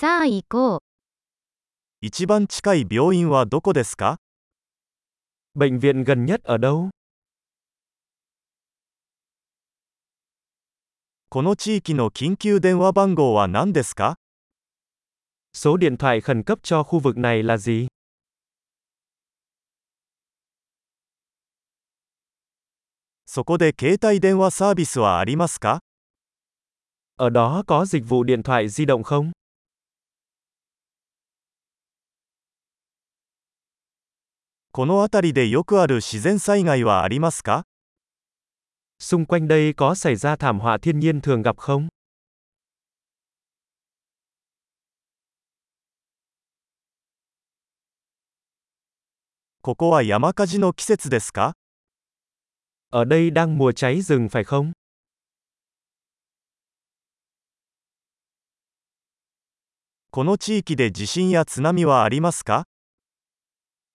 さあ行こう。一番近い病院はどこですか Bệnh viện gần nhất ở đâu? この地域の緊急電話番号は何ですか Số điện thoại khẩn cấp cho khu vực này là gì? そこで携帯電話サービスはありますか Ở đó có dịch vụ điện thoại di động không? この辺りでよくある自然災害はありますか Xung quanh đây có xảy ra thảm họa thiên nhiên thường gặp không? ここは山火事の季節ですか Ở đây đang mùa cháy rừng phải không? この地域で地震や津波はありますか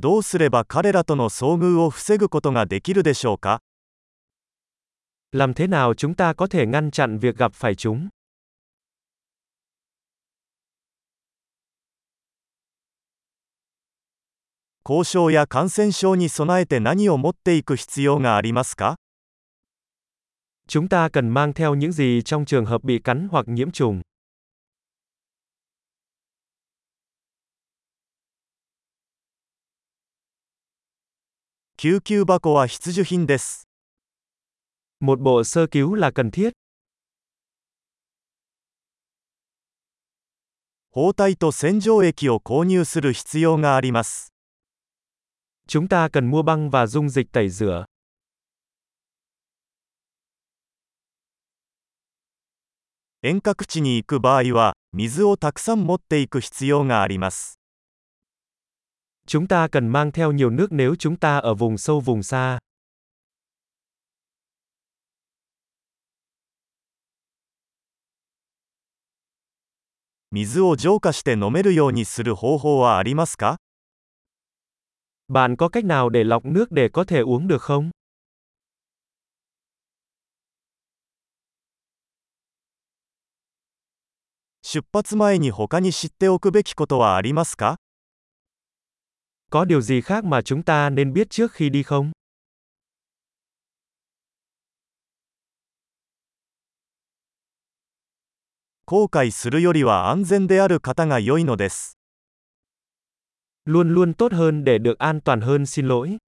どうすれば彼らとの遭遇を防ぐことができるでしょうか Làm thế nào chúng ta có thể ngăn chặn việc gặp phải chúng? Chúng ta cần mang theo những gì trong trường hợp bị cắn hoặc nhiễm trùng? 救急箱は必需品です。Một bộ sơ cứu là cần thiết. 包帯と洗浄液を購入する必要があります。Chúng ta cần mua băng và dung dịch tẩy rửa. 遠隔地に行く場合は、水をたくさん持っていく必要があります。Chúng ta cần mang theo nhiều nước nếu chúng ta ở vùng sâu vùng xa. Bạn có cách nào để lọc nước để có thể uống được không? Xuất phát 出発前に他に知っておくべきことはありますか có điều gì khác mà chúng ta nên biết trước khi đi không? Luôn luôn tốt hơn để được an toàn hơn xin lỗi.